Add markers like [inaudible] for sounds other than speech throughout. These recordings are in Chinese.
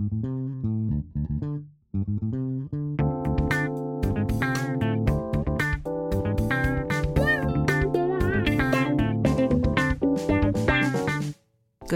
各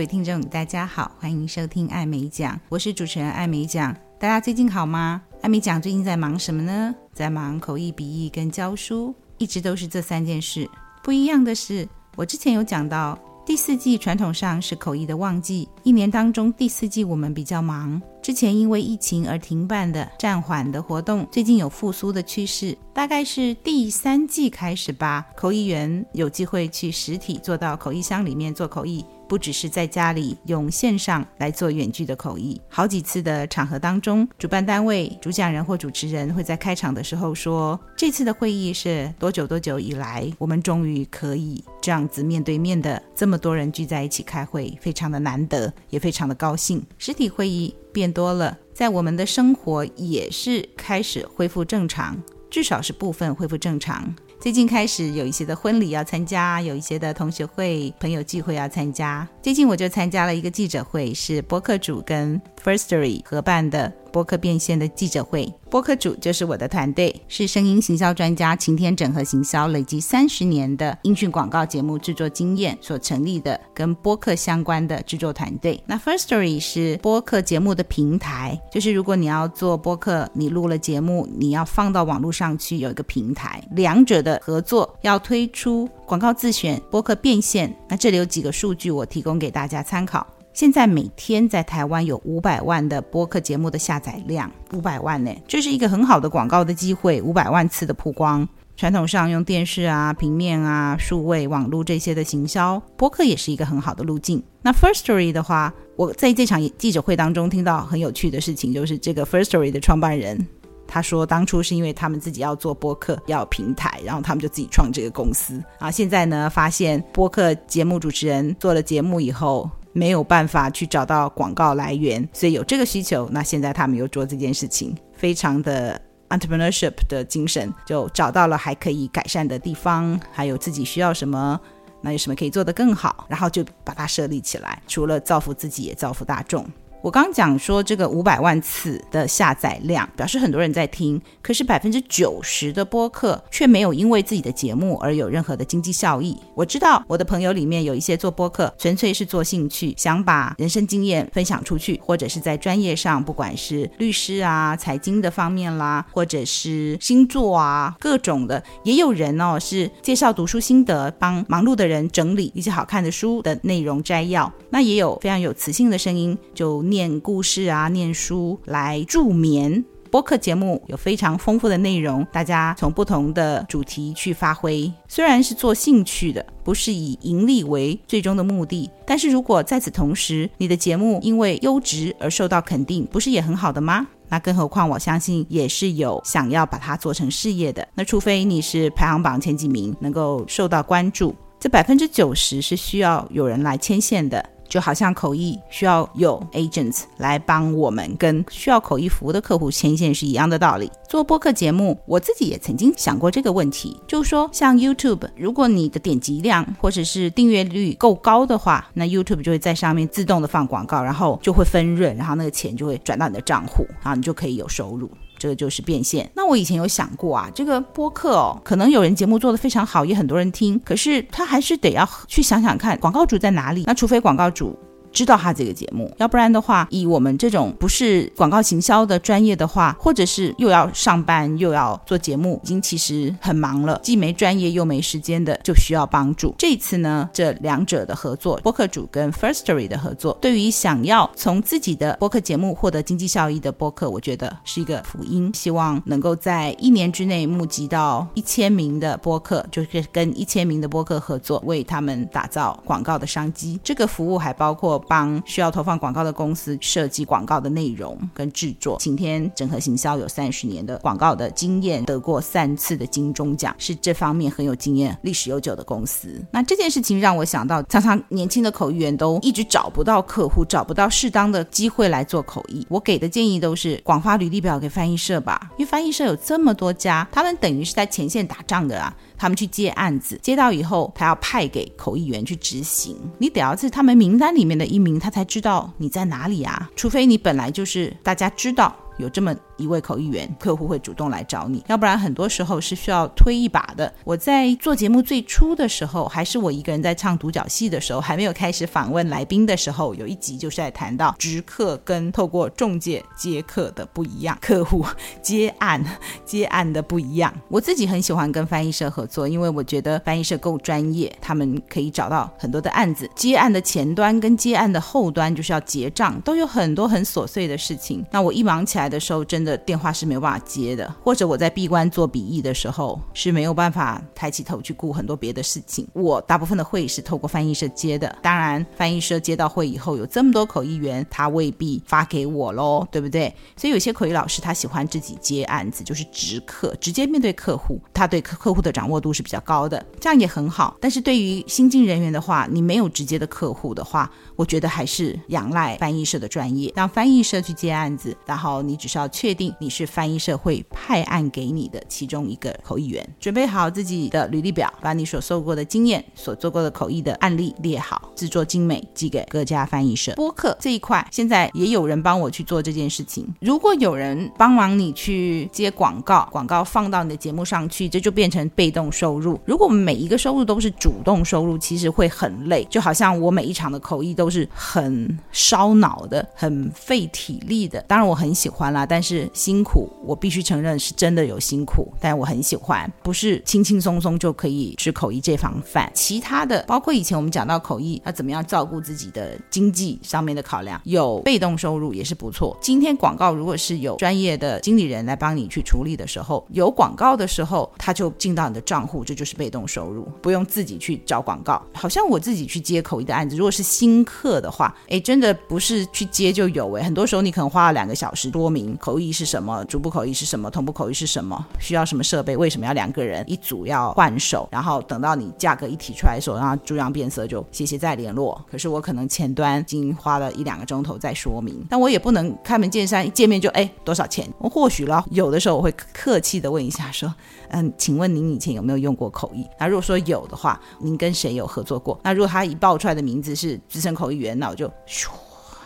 位听众，大家好，欢迎收听艾美讲，我是主持人艾美讲。大家最近好吗？艾美讲最近在忙什么呢？在忙口译、笔译跟教书，一直都是这三件事。不一样的是，我之前有讲到，第四季传统上是口译的旺季，一年当中第四季我们比较忙。之前因为疫情而停办的、暂缓的活动，最近有复苏的趋势。大概是第三季开始吧，口译员有机会去实体做到口译箱里面做口译，不只是在家里用线上来做远距的口译。好几次的场合当中，主办单位、主讲人或主持人会在开场的时候说：“这次的会议是多久多久以来，我们终于可以这样子面对面的这么多人聚在一起开会，非常的难得，也非常的高兴。实体会议变多了，在我们的生活也是开始恢复正常。”至少是部分恢复正常。最近开始有一些的婚礼要参加，有一些的同学会、朋友聚会要参加。最近我就参加了一个记者会，是播客主跟 Firstory 合办的。播客变现的记者会，播客主就是我的团队，是声音行销专家晴天整合行销，累积三十年的音讯广告节目制作经验所成立的跟播客相关的制作团队。那 Firstory 是播客节目的平台，就是如果你要做播客，你录了节目，你要放到网络上去，有一个平台，两者的合作要推出广告自选、播客变现。那这里有几个数据，我提供给大家参考。现在每天在台湾有五百万的播客节目的下载量，五百万呢，这是一个很好的广告的机会，五百万次的曝光。传统上用电视啊、平面啊、数位网络这些的行销，播客也是一个很好的路径。那 Firstory 的话，我在这场记者会当中听到很有趣的事情，就是这个 Firstory 的创办人他说，当初是因为他们自己要做播客，要平台，然后他们就自己创这个公司啊。现在呢，发现播客节目主持人做了节目以后。没有办法去找到广告来源，所以有这个需求。那现在他们又做这件事情，非常的 entrepreneurship 的精神，就找到了还可以改善的地方，还有自己需要什么，那有什么可以做得更好，然后就把它设立起来。除了造福自己，也造福大众。我刚讲说这个五百万次的下载量，表示很多人在听，可是百分之九十的播客却没有因为自己的节目而有任何的经济效益。我知道我的朋友里面有一些做播客，纯粹是做兴趣，想把人生经验分享出去，或者是在专业上，不管是律师啊、财经的方面啦，或者是星座啊，各种的，也有人哦是介绍读书心得，帮忙碌的人整理一些好看的书的内容摘要。那也有非常有磁性的声音，就。念故事啊，念书来助眠。播客节目有非常丰富的内容，大家从不同的主题去发挥。虽然是做兴趣的，不是以盈利为最终的目的，但是如果在此同时，你的节目因为优质而受到肯定，不是也很好的吗？那更何况，我相信也是有想要把它做成事业的。那除非你是排行榜前几名，能够受到关注，这百分之九十是需要有人来牵线的。就好像口译需要有 agents 来帮我们跟需要口译服务的客户牵线是一样的道理。做播客节目，我自己也曾经想过这个问题，就是说，像 YouTube，如果你的点击量或者是订阅率够高的话，那 YouTube 就会在上面自动的放广告，然后就会分润，然后那个钱就会转到你的账户，然后你就可以有收入。这个就是变现。那我以前有想过啊，这个播客哦，可能有人节目做得非常好，也很多人听，可是他还是得要去想想看广告主在哪里。那除非广告主。知道他这个节目，要不然的话，以我们这种不是广告行销的专业的话，或者是又要上班又要做节目，已经其实很忙了，既没专业又没时间的，就需要帮助。这次呢，这两者的合作，播客主跟 Firstory 的合作，对于想要从自己的播客节目获得经济效益的播客，我觉得是一个福音。希望能够在一年之内募集到一千名的播客，就是跟一千名的播客合作，为他们打造广告的商机。这个服务还包括。帮需要投放广告的公司设计广告的内容跟制作。晴天整合行销有三十年的广告的经验，得过三次的金钟奖，是这方面很有经验、历史悠久的公司。那这件事情让我想到，常常年轻的口译员都一直找不到客户，找不到适当的机会来做口译。我给的建议都是广发履历表给翻译社吧，因为翻译社有这么多家，他们等于是在前线打仗的啊。他们去接案子，接到以后，他要派给口译员去执行，你得要是他们名单里面的一名，他才知道你在哪里啊，除非你本来就是大家知道。有这么一位口译员，客户会主动来找你，要不然很多时候是需要推一把的。我在做节目最初的时候，还是我一个人在唱独角戏的时候，还没有开始访问来宾的时候，有一集就是在谈到直客跟透过中介接客的不一样，客户接案接案的不一样。我自己很喜欢跟翻译社合作，因为我觉得翻译社够专业，他们可以找到很多的案子。接案的前端跟接案的后端就是要结账，都有很多很琐碎的事情。那我一忙起来。来的时候，真的电话是没办法接的，或者我在闭关做笔译的时候是没有办法抬起头去顾很多别的事情。我大部分的会是透过翻译社接的，当然翻译社接到会以后，有这么多口译员，他未必发给我喽，对不对？所以有些口译老师他喜欢自己接案子，就是直客，直接面对客户，他对客客户的掌握度是比较高的，这样也很好。但是对于新进人员的话，你没有直接的客户的话，我觉得还是仰赖翻译社的专业，让翻译社去接案子，然后你。你只需要确定你是翻译社会派案给你的其中一个口译员，准备好自己的履历表，把你所受过的经验、所做过的口译的案例列好，制作精美寄给各家翻译社。播客这一块现在也有人帮我去做这件事情。如果有人帮忙你去接广告，广告放到你的节目上去，这就变成被动收入。如果每一个收入都是主动收入，其实会很累，就好像我每一场的口译都是很烧脑的、很费体力的。当然我很喜欢。完了，但是辛苦，我必须承认是真的有辛苦，但我很喜欢，不是轻轻松松就可以吃口译这房饭。其他的，包括以前我们讲到口译，要怎么样照顾自己的经济上面的考量，有被动收入也是不错。今天广告如果是有专业的经理人来帮你去处理的时候，有广告的时候，他就进到你的账户，这就是被动收入，不用自己去找广告。好像我自己去接口译的案子，如果是新客的话，哎，真的不是去接就有哎，很多时候你可能花了两个小时多。名口译是什么？逐步口译是什么？同步口译是什么？需要什么设备？为什么要两个人一组要换手？然后等到你价格一提出来的时候，然后猪羊变色就谢谢再联络。可是我可能前端已经花了一两个钟头在说明，但我也不能开门见山一见面就哎多少钱？我或许了，有的时候我会客气的问一下说，嗯，请问您以前有没有用过口译？那如果说有的话，您跟谁有合作过？那如果他一报出来的名字是资深口译员，那我就咻。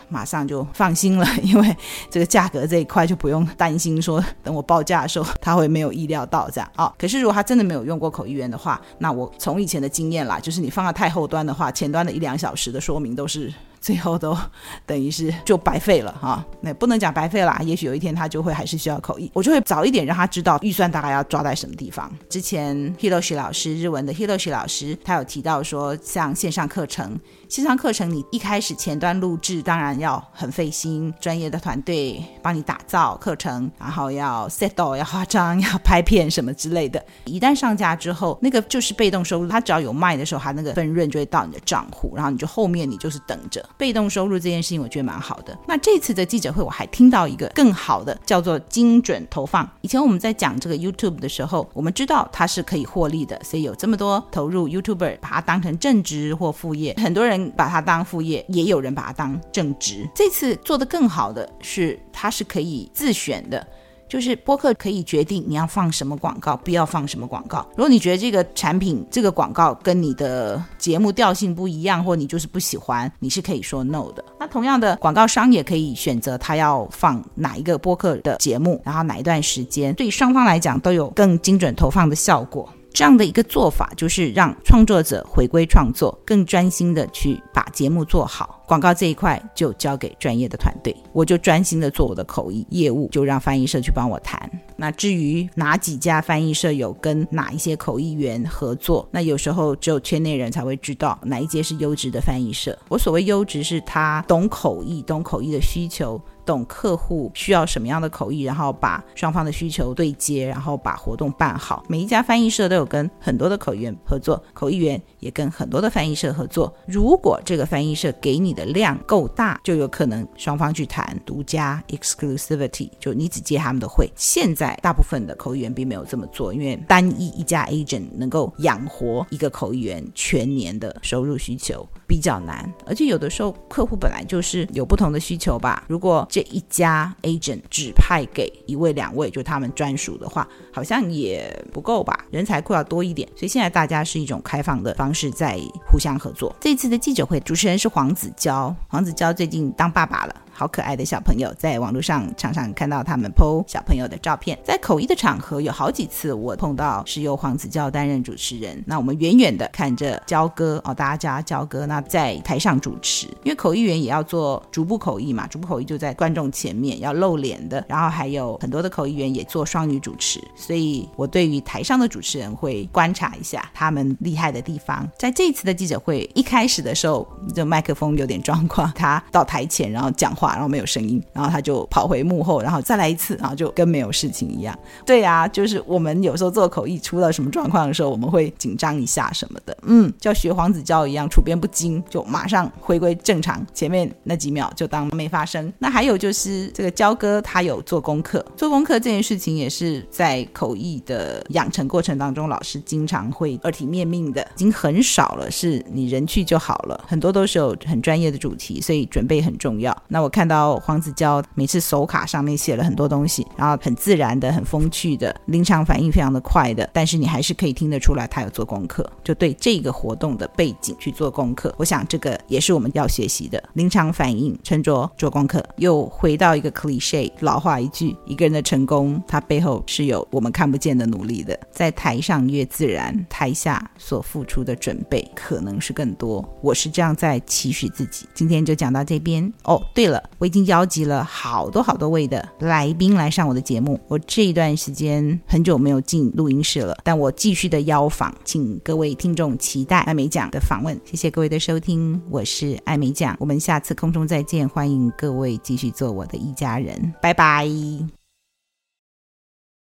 马上就放心了，[laughs] 因为这个价格这一块就不用担心说，等我报价的时候他会没有意料到这样啊、哦。可是如果他真的没有用过口译员的话，那我从以前的经验啦，就是你放到太后端的话，前端的一两小时的说明都是。最后都 [laughs] 等于是就白费了哈，那不能讲白费啦，也许有一天他就会还是需要口译，我就会早一点让他知道预算大概要抓在什么地方。之前 Hiroshi 老师日文的 Hiroshi 老师，他有提到说，像线上课程，线上课程你一开始前端录制当然要很费心，专业的团队帮你打造课程，然后要 set 要化妆要拍片什么之类的。一旦上架之后，那个就是被动收入，他只要有卖的时候，他那个分润就会到你的账户，然后你就后面你就是等着。被动收入这件事情，我觉得蛮好的。那这次的记者会，我还听到一个更好的，叫做精准投放。以前我们在讲这个 YouTube 的时候，我们知道它是可以获利的，所以有这么多投入 YouTuber，把它当成正职或副业。很多人把它当副业，也有人把它当正职。这次做得更好的是，它是可以自选的。就是播客可以决定你要放什么广告，不要放什么广告。如果你觉得这个产品这个广告跟你的节目调性不一样，或你就是不喜欢，你是可以说 no 的。那同样的，广告商也可以选择他要放哪一个播客的节目，然后哪一段时间，对双方来讲都有更精准投放的效果。这样的一个做法，就是让创作者回归创作，更专心的去把节目做好。广告这一块就交给专业的团队，我就专心的做我的口译业务，就让翻译社去帮我谈。那至于哪几家翻译社有跟哪一些口译员合作，那有时候只有圈内人才会知道哪一些是优质的翻译社。我所谓优质，是他懂口译，懂口译的需求。懂客户需要什么样的口译，然后把双方的需求对接，然后把活动办好。每一家翻译社都有跟很多的口译员合作，口译员也跟很多的翻译社合作。如果这个翻译社给你的量够大，就有可能双方去谈独家 exclusivity，就你只接他们的会。现在大部分的口译员并没有这么做，因为单一一家 agent 能够养活一个口译员全年的收入需求比较难，而且有的时候客户本来就是有不同的需求吧。如果这一家 agent 只派给一位两位，就他们专属的话，好像也不够吧，人才库要多一点。所以现在大家是一种开放的方式在互相合作。这次的记者会主持人是黄子佼，黄子佼最近当爸爸了。好可爱的小朋友，在网络上常常看到他们 po 小朋友的照片。在口译的场合，有好几次我碰到是由黄子佼担任主持人。那我们远远的看着佼哥哦，大家叫他佼哥。那在台上主持，因为口译员也要做逐步口译嘛，逐步口译就在观众前面要露脸的。然后还有很多的口译员也做双语主持，所以我对于台上的主持人会观察一下他们厉害的地方。在这一次的记者会一开始的时候，就麦克风有点状况，他到台前然后讲话。然后没有声音，然后他就跑回幕后，然后再来一次，然后就跟没有事情一样。对呀、啊，就是我们有时候做口译出了什么状况的时候，我们会紧张一下什么的。嗯，就学黄子佼一样，处变不惊，就马上回归正常。前面那几秒就当没发生。那还有就是这个焦哥他有做功课，做功课这件事情也是在口译的养成过程当中，老师经常会耳提面命的。已经很少了，是你人去就好了，很多都是有很专业的主题，所以准备很重要。那我看。看到黄子佼每次手卡上面写了很多东西，然后很自然的、很风趣的，临场反应非常的快的，但是你还是可以听得出来他有做功课，就对这个活动的背景去做功课。我想这个也是我们要学习的，临场反应，沉着做功课。又回到一个 cliche 老话一句，一个人的成功，他背后是有我们看不见的努力的。在台上越自然，台下所付出的准备可能是更多。我是这样在期许自己。今天就讲到这边。哦，对了。我已经邀集了好多好多位的来宾来上我的节目。我这一段时间很久没有进录音室了，但我继续的邀访，请各位听众期待艾美奖的访问。谢谢各位的收听，我是艾美奖，我们下次空中再见，欢迎各位继续做我的一家人，拜拜。